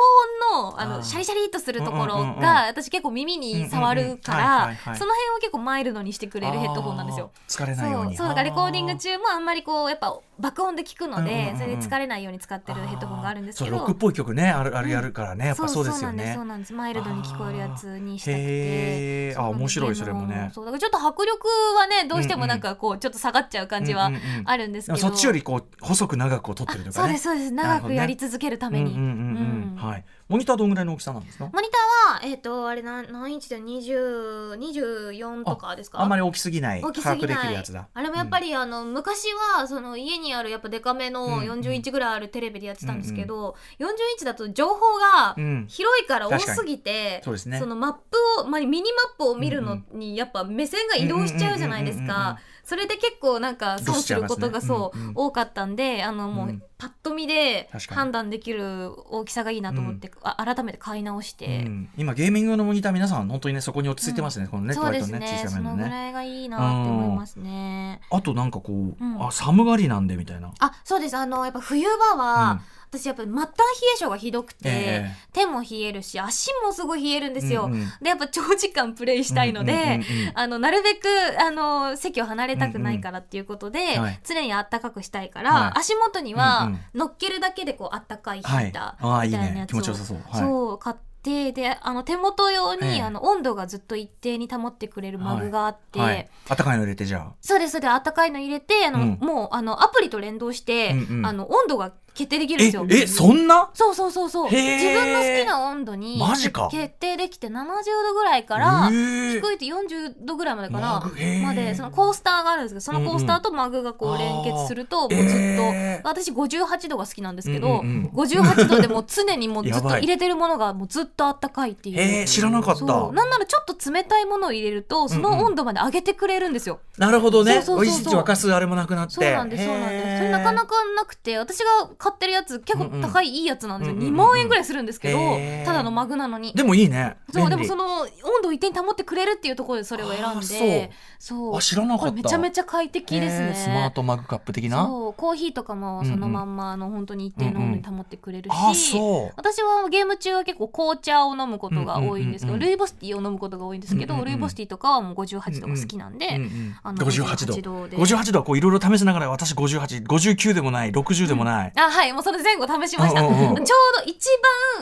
音のあのシャリシャリっとするところうんうんうんうん。が私結構耳に触るからその辺を結構マイルドにしてくれるヘッドホンなんですよ。疲れないように。そうだからレコーディング中もあんまりこうやっぱ爆音で聞くのでそれで疲れないように使ってるヘッドホンがあるんですけど。ロックっぽい曲ねあるあるやるからね、やっぱそうですよね。そうなんですマイルドに聞こえるやつにしたくへてーあ面白いそれもね。そうだからちょっと迫力はねどうしてもなんかこうちょっと下がっちゃう感じはあるんですけど、そっちよりこう細く長くこう撮ってるとかね。そうですそうです。長くやり続けるために、うんうんうんうん。うん。はいモニターどんぐらいの大きさなんですか？モニターはえっ、とあれ何何インチで20 24とかですか？あんまり大きすぎない。大きすぎない。きるやつだ。あれもやっぱり、あの昔はその家にあるやっぱデカめのうん40インチぐらいあるテレビでやってたんですけど、40インチだと情報がうん。広いから多すぎて、そうですね。そのマップと、まあ、ミニマップを見るのにやっぱ目線が移動しちゃうじゃないですうんうんうんうんうんか。それで結構なんか損することがそう、うんうん。多かったんであのもううん。パッと見で判断できる大きさがいいなと思って、あ改めて買い直して、うん。今ゲーミング用のモニター皆さん本当にねそこに落ち着いてますね、このねそうですね。そ小さめのね。のぐらいがいいなって思いますね。あとなんかこう、うん。あ寒がりなんでみたいな、あそうです。あのやっぱ冬場は、私やっぱ末端冷え性がひどくて、ええ。手も冷えるし足もすごい冷えるんですよ。うんうん。でやっぱ長時間プレイしたいので、うんうんうんうん。あのなるべくあの席を離れたくないからっていうことで、うんはい。常にあったかくしたいから、はい。足元にはうんうん。乗っけるだけでこうあったかいヒはいータああいいーみたい。なやつを、ね。気持ちよさそう。はい。そう買ってであの手元用に、ええ。あの温度がずっと一定に保ってくれるマグがあって、はい、あったかいの入れてじゃそうですそれであったかいの入れてあの、うん。もうあのアプリと連動して、うんうん。あの温度が決定できあるんですよ。ええそんな？そうそうそうそう。自分の好きな温度に決定できて70度ぐらいから低いと40度ぐらいまでかな？までそのコースターがあるんですけどそのコースターとマグがこう連結するともうずっと、えー。私58度が好きなんですけど、うんうんうん。58度でもう常にもうずっと <laughs> 入れてるものがもうずっとあったかいっていう。えー、知らなかった。なんならちょっと冷たいものを入れるとその温度まで上げてくれるんですよ。なるほどね。そうそうそうそう。沸かすあれもなくなって。そうなんですそうなんです。それなかなかなくて私が買ってるやつ結構高いいいやつなんですよ、うんうん2万円ぐらいするんですけど、ただのマグなのに。でもいいね。そうでもその温度を一定に保ってくれるっていうところでそれを選んでそう。あ知らなかった。これめちゃめちゃ快適ですね。スマートマグカップ的な？そう。コーヒーとかもそのまんまあの本当に一定の温度に保ってくれるし、あそう。私はゲーム中は結構紅茶を飲むことが多いんですけど、うんうんうんうん。ルイボスティーを飲むことが多いんですけど、うんうんうん。ルイボスティーとかはもう58度が好きなんで、うんうんあの58度。58度で。58度はこういろいろ試しながら私5859でもない60でもない、あはいもうその前後試しました、うんうんうん。ちょうど一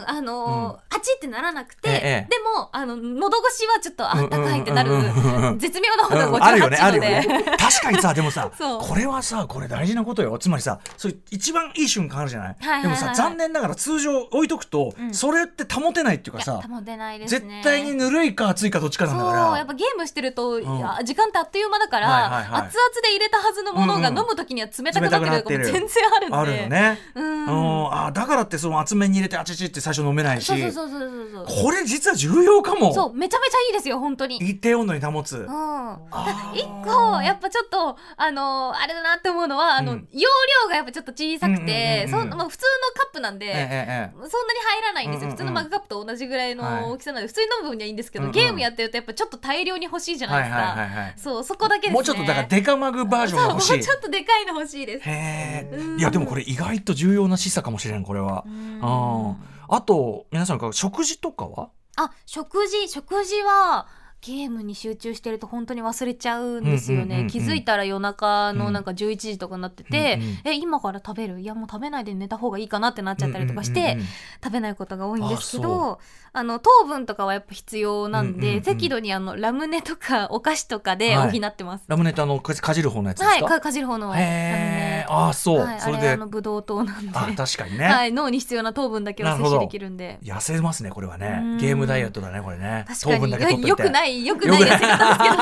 番あのーあちってならなくて、ええでもあの喉越しはちょっとあったかいってなるうんうんうんうん。絶妙なほどうんあるよねあ58度るよで、ね。確かにさ <laughs> でもさそう。これはさこれ大事なことよ。つまりさそういう一番いい瞬間あるじゃない,、はいはいはいでもさ残念ながら通常置いとくと、うん。それって保てないっていうかさいや保てないです絶ね対にぬるいか熱いかどっちかなんだから。そうやっぱゲームしてると、いや時間ってあっという間だから、はいはいはい熱々で入れたはずのものがうんうん飲む時には冷たくなってるとかも全然あるんで。あるよね、あだからってその厚めに入れてあちちって最初飲めないし。そうそうそうそうそうそう。これ実は重要かも。そうめちゃめちゃいいですよ本当に。一定温度に保つ、うん。一個やっぱちょっとあのあれだなって思うのはあの、うん。容量がやっぱちょっと小さくて、うんうんうんうん。そんまあ、普通のカップなんで、ええええそんなに入らないんですよ、うんうんうん。普通のマグカップと同じぐらいはい。の大きさなんで普通に飲む分にはいいんですけど、うんうん。ゲームやってるとやっぱちょっと大量に欲しいじゃないですか、はいはいはいはいそうそこだけですね。もうちょっとだからデカマグバージョンが欲しい。そうもうちょっとでかいの欲しいです。へえうん。いやでもこれ意外と重要な示唆かもしれんこれは。うん。ああと皆さんから食事とかは？あ食事食事はゲームに集中してると本当に忘れちゃうんですよね、うんうんうんうん気づいたら夜中のなんか11時とかになってて、うんうんえ今から食べる？いやもう食べないで寝た方がいいかなってなっちゃったりとかして、うんうんうんうん。食べないことが多いんですけあどあの糖分とかはやっぱ必要なんで、うんうんうん適度にあのラムネとかお菓子とかで補はい。ってます。ラムネってあのかかじる方のやつですか、はい、かかじる方のラムへネ。えああそう、はい、それで。あのブドウ糖なんで、あ確かにね、はい、脳に必要な糖分だけを摂取できるんで。痩せますねこれはね。うん。ゲームダイエットだねこれね。確糖分だけ取っといて。<laughs> よくないよくないやつ方ですけど。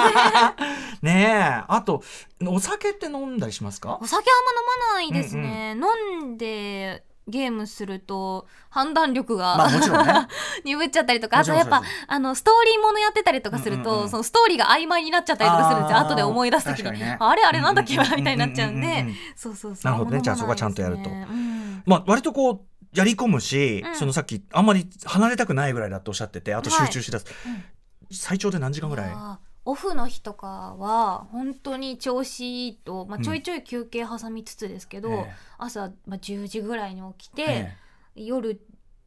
ね <laughs> ねえ。あとお酒って飲んだりしますか？お酒あんま飲まないですね、飲んでゲームすると判断力が、ね。<laughs> 鈍っちゃったりとか。あとやっぱあのストーリーものやってたりとかすると、うんうんうん。そのストーリーが曖昧になっちゃったりとかするんですよ。後で思い出す時に。ね。あれあれなんだっけなうんうんうんうんみたいになっちゃうんで、うんうんうんそうそうそう。なるほどね。じゃあそこはちゃんとやると。うんまあ割とこうやり込むし、うん。そのさっきあんまり離れたくないぐらいだっておっしゃっててあと集中しだす、うん最長で何時間ぐらい？オフの日とかは本当に調子いいと、まあ、うん。ちょいちょい休憩挟みつつですけど、ええ。朝、まあ、10時ぐらいに起きて、え。夜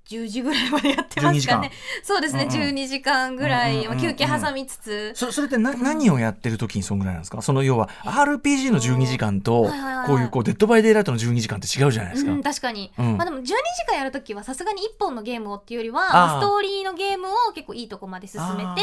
10時ぐらいまでやってますかね。そうですね、うんうん。12時間ぐらい、うんうんうんうん。まあ、休憩挟みつつ、そそれってな何をやってる時にそんぐらいなんですか？その要は RPG の12時間とこういうこう Dead by Daylight の12時間って違うじゃないですか。うん、確かに、うん。まあでも12時間やるときはさすがに1本のゲームをっていうよりはストーリーのゲームを結構いいとこまで進めあ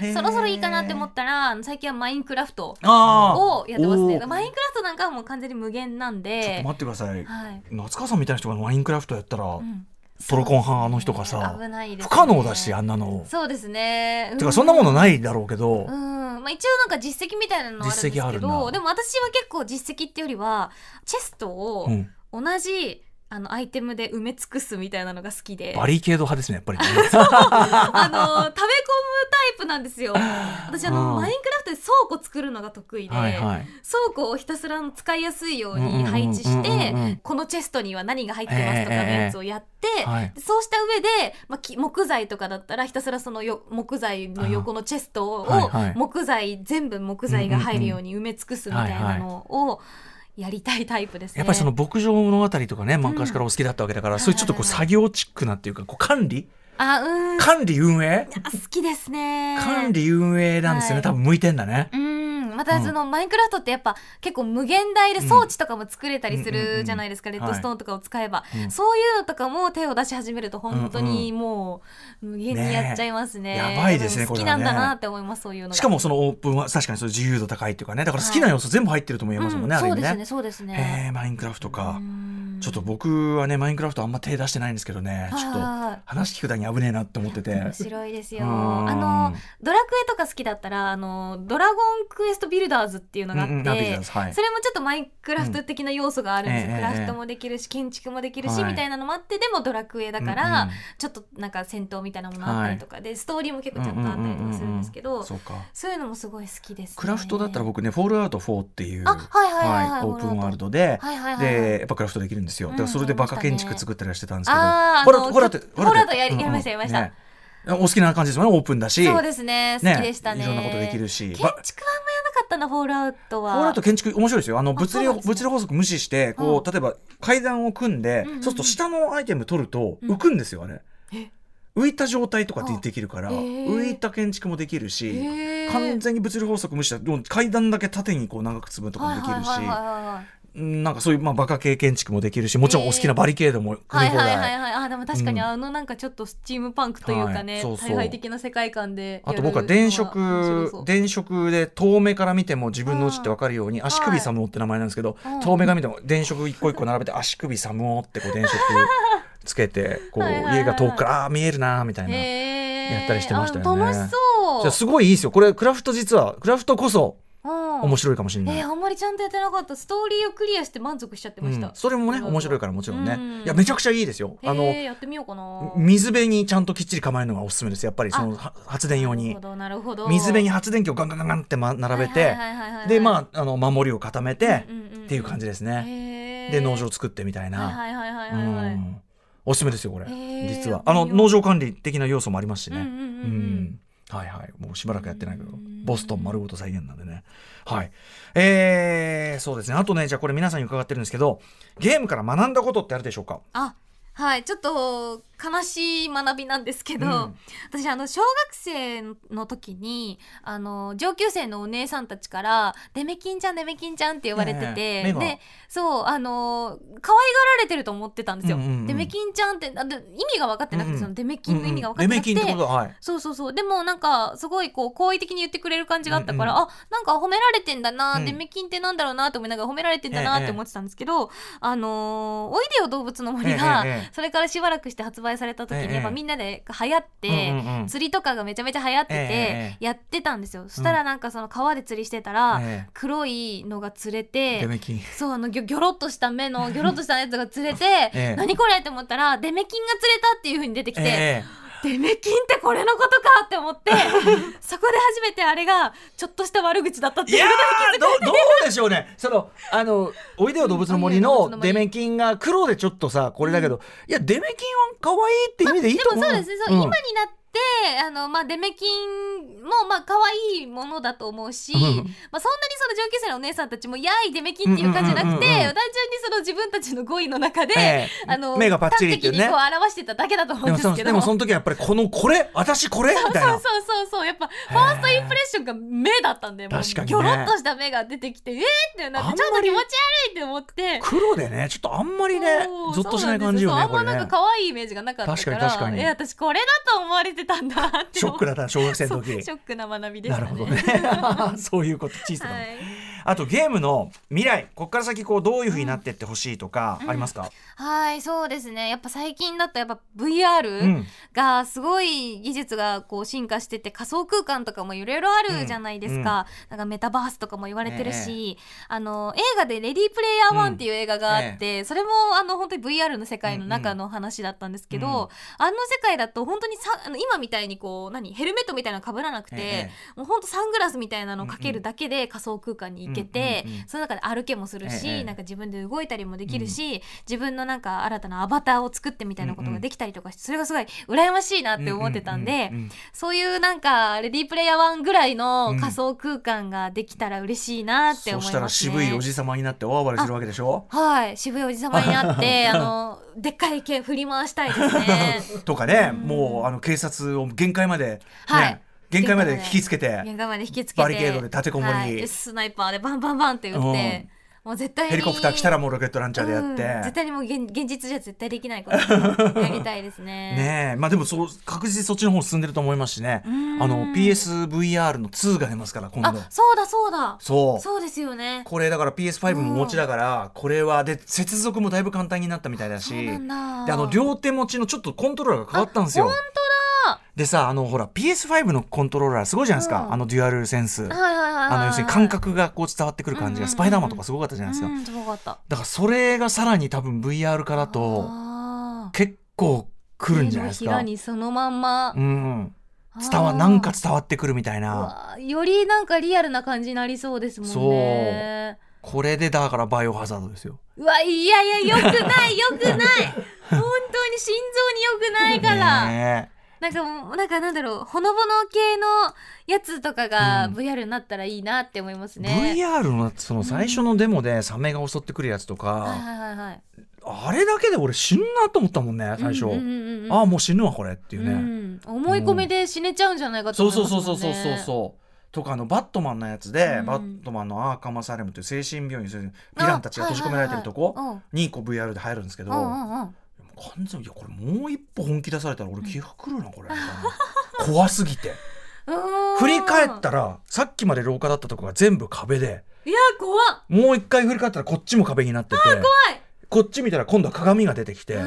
てそろそろいいかなって思ったら最近はマインクラフトをやってますね。マインクラフトなんかはもう完全に無限なんちょっでと待ってください。はい、夏川さんみたいな人がマインクラフトやったら、うんトロコン派あの人がさ危ないですね。不可能だしあんなの。そうですね。てかそんなものいないだろうけど、うん。まあ、一応なんか実績みたいなのはあるんです実績あけどでも私は結構実績ってよりはチェストをうん。同じあのアイテムで埋め尽くすみたいなのが好きで。バリケード派ですねやっぱりね。<laughs> あの溜め込むタイプなんですよ。私あのうん。マインクラフトで倉庫作るのが得意で、はいはい。倉庫をひたすら使いやすいようにうんうんうんうん配置して、うんうんこのチェストには何が入ってますとかのやつをやって、そうした上で、まあ、き木材とかだったらひたすらそのよ木材の横のチェストを、木材全部木材が入るように埋め尽くすみたいなのをやりたいタイプですね。やっぱりその牧場物語とかね昔からお好きだったわけだから、そういうちょっとこう作業チックなっていうかこう管理？あうん。管理運営？あ好きですね。管理運営なんですよね、はい。多分向いてんだね。うんまたそのマインクラフトってやっぱ結構無限大で装置とかも作れたりするじゃないですか、レッドストーンとかを使えば、うん。そういうのとかも手を出し始めると本当にもう無限にやっちゃいますね。やばいですね好きなんだなって思いますそういうの。がしかもそのオープンは確かにそ自由度高いっていうかねだから好きな要素全部入ってるとも言えますもんね、そうですね。そうですへね。えマインクラフトか。うん。ちょっと僕はねマインクラフトあんま手出してないんですけどね。ちょっとはい話聞くだけに危ねえなって思ってて。面白いですよ。うん。あのドラクエとか好きだったらあのドラゴンクエストビルダーズっていうのがあって、うんうんはい。それもちょっとマインクラフト的な要素があるんです。よ、うんクラフトもできるし建築もできるし、はい。みたいなのもあってでもドラクエだから、うんうん。ちょっとなんか戦闘みたいなものあったりとかで、ストーリーも結構ちゃんとあったりとかするんですけど、そうか。そういうのもすごい好きです、ね、クラフトだったら僕ね「フォールアウト4」っていうあはいはいはいはい。オープンワールドではいはいはいはい。でやっぱクラフトできるんですよ。だからそれでバカ建築作ったりはしてたんですけど。ホラあのホラってとやりましたやりました。ね。お好きな感じですよね。オープンだし。そうですね。好きでしたね。いろんなことできるし。建築はあんまやらなかったなフォールアウトは。フォールアウト建築面白いですよ。あの物理物理法則無視してこうう例えば階段を組んでそうすると下のアイテム取るとうん。浮くんですよあれ。え？浮いた状態とかでできるから浮いた建築もできるし完全に物理法則無視したでも階段だけ縦にこう長く積むとかもできるしなんかそういうまあバカ系建築もできるしもちろんお好きなバリケードも組み放はいはいはい題はい。あでも確かにうん。あのなんかちょっとスチームパンクというかね、はいそうそう。大敗的な世界観であと僕は電面飾電飾で遠目から見ても自分のうちって分かるように足首サムオって名前なんですけどうん遠目から見ても電飾一個一個並べて足首サムオってこう電飾つけてこうはいはいはい。家が遠くからあー見えるなーみたいな。やったりしてましたよね。あ楽しそう。じゃあすごいいいですよ。これクラフト実はクラフトこそうん面白いかもしれない。えーあんまりちゃんとやってなかった。ストーリーをクリアして満足しちゃってました、うん、それもねうん面白いからもちろんね、うん。いやめちゃくちゃいいですよ。あのやってみようかな。水辺にちゃんときっちり構えるのがおすすめです。やっぱりその発電用に。水辺に発電機をガンガンガンガンって、ま、並べてでまああの守りを固めて、っていう感じですね、で農場作ってみたいはいな、おすすめですよこれ。実は。あの農場管理的な要素もありますしね。うんはいはい。もうしばらくやってないけどうん。ボストン丸ごと再現なんでね。はい。えー、そうですね。あとねじゃあこれ皆さんに伺ってるんですけどゲームから学んだことってあるでしょうか？あはいちょっと悲しい学びなんですけど、うん。私あの小学生の時にあの上級生のお姉さんたちから「デメキンちゃんデメキンちゃん」って呼ばれてええて、でそうあの可愛がられてると思ってたんですよ。うんうんうん。デメキンちゃんってあで意味が分かってなくて、うんうん。そのデメキンの意味が分かってなくて、デメキンってことははい。そうそうそう。でもなんかすごいこう好意的に言ってくれる感じがあったから、うんうん。あなんか褒められてんだな、うん。デメキンってなんだろうなと思いながら褒められてんだなって思ってたんですけど、あのーおいでよ動物の森が、ええええそれからしばらくして発売された時に、ええ。やっぱみんなで流行って、釣りとかがめちゃめちゃ流行ってて、ええやってたんですよ。そしたらなんかその川で釣りしてたら、ええ。黒いのが釣れてそうあのギョギョロっとした目のギョロっとしたやつが釣れて、<laughs> ええ。何これって思ったらデメキンが釣れたっていう風に出てきて、えデメキンってこれのことかって思って <laughs> そこで初めてあれがちょっとした悪口だったっていうえいやーどどうでしょうね。そのあの「おいでよ動物の森」のデメキンが黒でちょっとさこれだけど、いやデメキンは可愛いって意味でいいでと思うもそうですね、うん。今になってあの、まあ、デメキンもまあ可愛いものだと思うし、うん。まあ、そんなにその上級生のお姉さんたちも「やいデメキン」っていう感じじゃなくて、単純にその自分たちの語彙の中で、ええ。あの目がパッチリっていうね。表してただけだと思うんですけど。でもその時はやっぱりこのこれ？私これ？みたいなそうそう。そうそうやっぱファーストインプレッションが目だったんでもう確かにね。ギョロっとした目が出てきてえーってなってちょっと気持ち悪いって思って。黒でねちょっとあんまりねゾッとしない感じよねあんまなんか可愛いイメージがなかったから確かに確かに。え私これだと思われてたんだってショックだった小学生の時。ショックな学びでしたね。なるほどね。<laughs> そういうこと小さな、はいあとゲームの未来ここから先こうどういうふうになってってほしいとかありますか、はいそうですね。やっぱ最近だとやっぱう VR ん。がすごい技術がこう進化してて仮想空間とかもいろいろあるじゃないですか、なんかメタバースとかも言われてるし、あの映画で「レディープレイヤー1」っていう映画があって、それもあの本当に VR の世界の中の話だったんですけど、うん。うんあの世界だと本当にさあの今みたいにこう何？ヘルメットみたいなの被らなくて、えもう本当サングラスみたいなのをかけるだけで仮想空間に行けて、うんうんうん。その中で歩けもするし、ええ。なんか自分で動いたりもできるし、自分のなんか新たなアバターを作ってみたいなことができたりとかしてそれがすごい羨ましいなって思ってたんで、うううんそういうなんかレディープレイヤー1ぐらいの仮想空間ができたら嬉しいなって思いますね。そしたら渋いおじさまになって大暴れするわけでしょはい。渋いおじさまになってあの <laughs> でっかい剣振り回したいですね。<laughs> とかね、もうあの警察を限界まで、ね。はい限界まで引きつけて玄関まで引きつけて。バリケードで立てこもり。はい。でスナイパーでバンバンバンって撃って、もう絶対に。ヘリコプター来たらもうロケットランチャーでやって、うん。絶対にもう現現実じゃ絶対できないことやりたいですね。<laughs> ねえ。まあでもそう確実にそっちの方進んでると思いますしね。ん。あの PSVR の2が出ますから今度。あそうだそうだ。そう。そうですよね。これだから PS5 もお持ちだからこれはで接続もだいぶ簡単になったみたいだし。であの両手持ちのちょっとコントローラーが変わったんですよ。本でさあのほら PS5 のコントローラーすごいじゃないですか、うんあのデュアルセンス。はいはいはいはい。あの要するに感覚がこう伝わってくる感じうんうんうんうんがスパイダーマンとかすごかったじゃないですか、うんすごかった。だからそれがさらに多分 VR 化だと結構来るんじゃないですかにそのまんま。うん伝わなんか伝わってくるみたいうなよりなんかリアルな感じになりそうですもんね。これでだからバイオハザードですようわいやいやよくないよくない。本当に心臓に良くないから。<laughs> ねなんかもうなんかなんだろうほのぼの系のやつとかがうん。VR になったらいいなって思いますえね。VR のその最初のデモでサメが襲ってくるやつとか、はいはいはいはい。あれだけで俺死ぬなと思ったもんね最初、ああもう死ぬわこれっていうね、うん思い込みで死ねちゃうんじゃないかとそう思いそうますもんね。そうそうそうそうそうとかあのバットマンのやつで、うんバットマンのアーカマサレムという精神病院ヴィランたちが閉じ込められてるとこにこう VR で入るんですけど、うんうんうん完全にいやこれもう一歩本気出されたら俺気が狂うなこれ、<laughs> 怖すぎて。うん。振り返ったらさっきまで廊下だったとこが全部壁で。いや怖っ。もう一回振り返ったらこっちも壁になってて。こっち見たら今度は鏡が出てきて。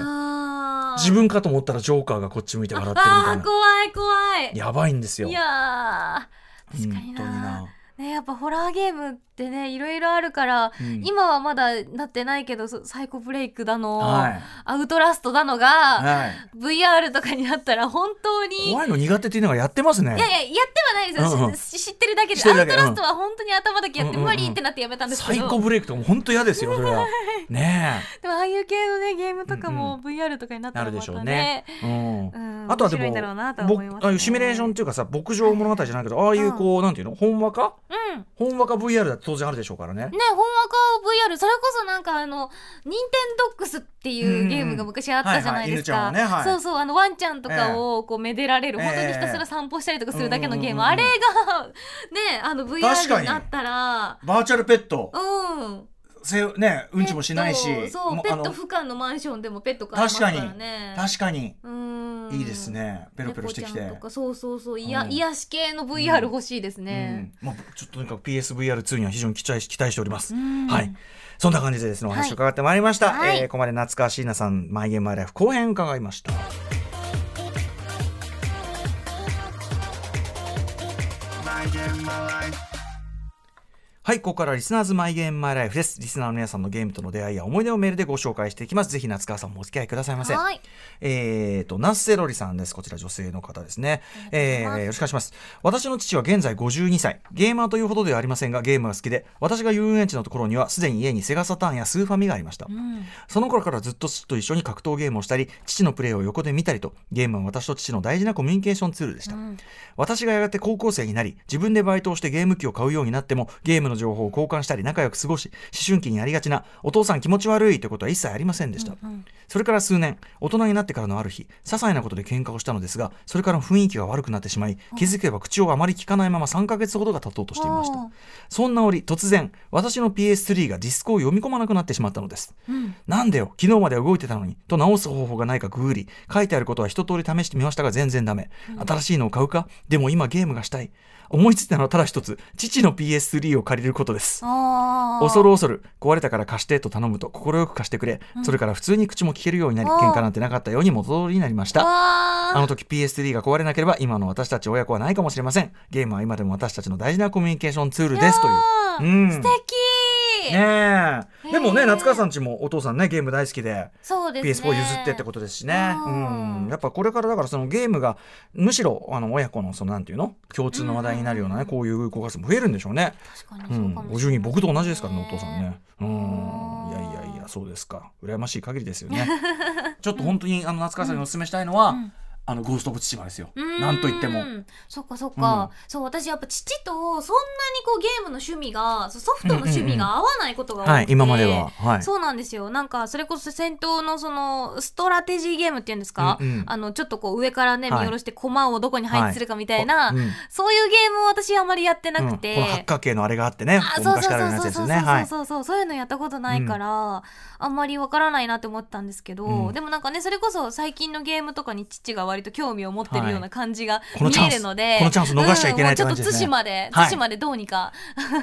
自分かと思ったらジョーカーがこっち向いて笑ってるみたいな。怖い怖い。やばいんですよ。いやー。確かに本当にななねやっぱホラーゲームってねいろいろあるから、うん。今はまだなってないけどそサイコブレイクだの、はい。アウトラストだのが、はい。VR とかになったら本当に怖いの苦手っていうのがやってますね。いやいややってはないですよ、うんうん。し知ってるだけで。アウトラストは本当に頭だけやって、うんうんうん。無理ってなってやめたんですサイけどコブレイクとかも本当嫌ですよそれは。<laughs> ねでもああいう系のねゲームとかも VR とかになったらまたしょうね。ね、うん。うん。あとはでもうシミュレーションっていうかさ牧場物語じゃないけどああいうこうなんていうの？本話か？うん。ね本話か VR だって当然あるでしょうからね。本話か VR それこそなんかあの「ニンテンドックス」っていうゲームが昔あったじゃないですか、はいはい。ねはい。そうそうあのワンちゃんとかをこうめでられる、ええ。本当にひたすら散歩したりとかするだけのゲーム、うんうんうんうん。あれがねあの確か VR に。になったら。バーチャルペット。うん。せねうんちもしないし。ペットそうペット不可のマンションでもペット飼えますからね。確かに。うんいいですね。ペロペロしてきて。そうそうそう。いや、うん。癒し系の VR 欲しいですね、うん。まあ、ちょっととにかく PSVR2 には非常に期待し期待しております。うん。はい。そんな感じでですね、お話を伺ってまいりました。はい。えーここまで夏川椎名さん、マイゲームマイライフ後編伺いました。はい、ここからリスナーズマイゲームマイライフです。リスナーの皆さんのゲームとの出会いや思い出をメールでご紹介していきます。ぜひ夏川さんもお付き合いくださいませ。はいえーと、ナッセロリさんです。こちら女性の方ですね。えー、よろしくお願いします。私の父は現在52歳。ゲーマーというほどではありませんが、ゲームが好きで、私が遊園地のところにはすでに家にセガサターンやスーファミがありました。うんその頃からずっと父と一緒に格闘ゲームをしたり、父のプレイを横で見たりと、ゲームは私と父の大事なコミュニケーションツールでした。うん私がやがて高校生になり、自分でバイトをしてゲーム機を買うようになっても、ゲームの情報を交換したり仲良く過ごし、思春期にありがちな、お父さん気持ち悪いということは一切ありませんでした。うんそれから数年、大人になってからのある日、些細なことで喧嘩をしたのですが、それから雰囲気が悪くなってしまい、気づけば口をあまり聞かないまま3ヶ月ほどが経とうとしていました。そんな折、突然、私の PS3 がディスクを読み込まなくなってしまったのです。うんなんでよ、昨日までは動いてたのに、と直す方法がないかググり、書いてあることは一通り試してみましたが全然ダメ。新しいのを買うか？でも今ゲームがしたい。思いついたのはただ一つ。父の PS3 を借りることです。恐る恐る壊れたから貸してと頼むと快く貸してくれ、それから普通に口も聞けるようになり喧嘩なんてなかったように元通りになりました。あの時 PS3 が壊れなければ今の私たち親子はないかもしれません。ゲームは今でも私たちの大事なコミュニケーションツールですという。うん。素敵ねえ。でもね夏川さんちもお父さんねゲーム大好きでそうですね。PS4 譲ってってことですしね、ううん。ん、やっぱこれからだからそのゲームがむしろあの親子のそのなんていうの？共通の話題になるようなね、こういうご家族も増えるんでしょうね。確かにうん、そうかもしれない。50人僕と同じですからねお父さんね。うんうん。いやいやいやそうですか。羨ましい限りですよね。<laughs> ちょっと本当にあの夏川さんにお勧めしたいのは、うんあのゴースト・オブ・ツシマですよ。なんと言っても。そっかそっか、そう私やっぱ父とそんなにこうゲームの趣味がソフトの趣味が合わないことが多くて、はい今までは。はい。そうなんですよ。なんかそれこそ戦闘のそのストラテジーゲームっていうんですか、うんうん。あのちょっとこう上からね見はい。下ろして駒をどこに配置するかみたいな、うん。そういうゲームを私あまりやってなくて、八角形のあれがあってねあそうそうそうそう。そう。そうそうそう。いうのやったことないから、あんまりわからないなって思ったんですけど、うん。でもなんかねそれこそ最近のゲームとかに父が割と興味を持ってるような感じが見えるので、このチャンス逃しちゃいけないちょっと対馬ではい対馬でどうにか、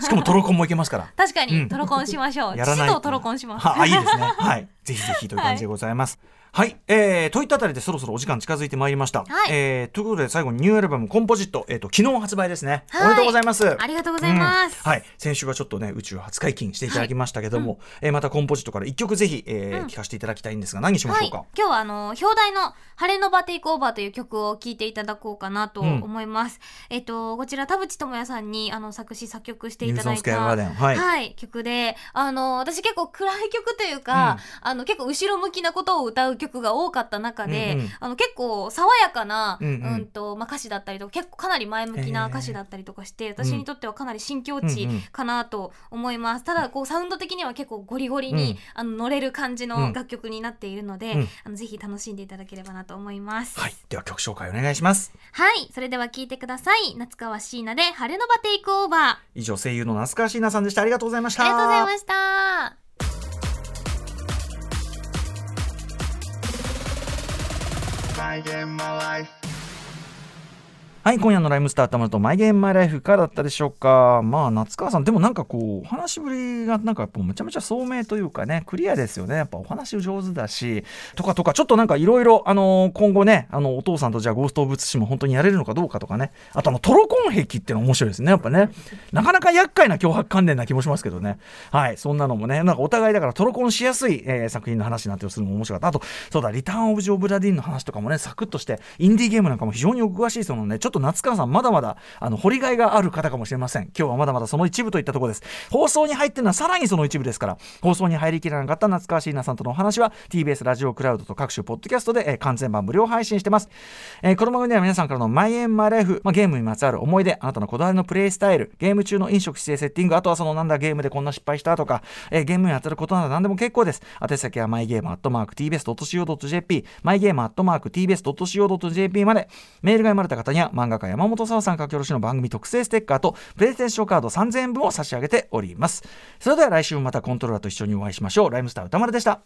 しかもトロコンもいけますから。確かうんにトロコンしましょう、やらない父とトロコンしますはあ、いいですね。はい。<laughs> ぜひぜひという感じでございます。はい、えー、といったあたりでそろそろお時間近づいてまいりました。はい。えーということで最後にニューアルバムコンポジット、えっ、と昨日発売ですね、はい。おめでとうございます。ありがとうございます、うん。はい、先週はちょっとね宇宙初解禁していただきましたけども、えーまたコンポジットから一曲ぜひ、えーうん。聞かせていただきたいんですが何にしましょうか？はい、今日はあの表題の「晴れのバテイクオーバー」という曲を聴いていただこうかなと思います。えっとこちら田淵智也さんにあの作詞作曲していただいた。はい、曲であの私結構暗い曲というか、あの結構後ろ向きなことを歌う曲が多かった中で、うんうんあの結構爽やかな、ううんんうんとまあ、歌詞だったりとか結構かなり前向きな歌詞だったりとかして、私にとってはかなり新境地うんうんかなと思います、ただこうサウンド的には結構ゴリゴリに、うんあの乗れる感じうんの楽曲になっているので、うんあのぜひ楽しんでいただければなと思います。はい、では曲紹介お願いします。はい、それでは聴いてください。夏川椎名で晴れのバテイクオーバー。あ以上声優の那須川椎名さんでした。ありがとうございました。りがとうございました。I my life. はい、今夜のライムスターたまると、マイゲームマイライフいかがだったでしょうか。まあ、夏川さん、でもなんかこう、お話しぶりがなんかやっぱめちゃめちゃ聡明というかね、クリアですよね。やっぱお話上手だし、とかとか、ちょっとなんかいろいろ、あのー今後ね、あの、お父さんとじゃあゴースト・オブ・ツシも本当にやれるのかどうかとかね。あとあの、トロコン壁っていうの面白いですね。やっぱね。なかなか厄介な脅迫関連な気もしますけどね。はい、そんなのもね、なんかお互いだからトロコンしやすい、えー作品の話なんてするのも面白かった。あと、そうだ、リターン・オブ・ジョー・ブラディンの話とかもね、サクッとして、インディーゲームなんかも非常にお詳しいそのね、ちょょっと夏川さん、まだまだ、あの、掘りがいがある方かもしれません。今日はまだまだその一部といったところです。放送に入ってるのはさらにその一部ですから、放送に入りきらなかった夏川椎名さんとのお話は、TBS ラジオクラウドと各種ポッドキャストで、えー完全版無料配信してます。えーこの番組では皆さんからのマイエンマイライフ、まあ、ゲームにまつわる思い出、あなたのこだわりのプレイスタイル、ゲーム中の飲食指定セッティング、あとはそのなんだゲームでこんな失敗したとか、えーゲームに当たることなど何でも結構です。宛先はマイゲームアットマーク TBS.CO.JP、マイゲームアットマーク TBS.CO.JP まで、メールが読まれた方には漫画家山本沙さん書き下ろしの番組特製ステッカーとプレイステーションカード3000円分を差し上げております。それでは来週もまたコントローラーと一緒にお会いしましょう。ライムスター歌丸でした。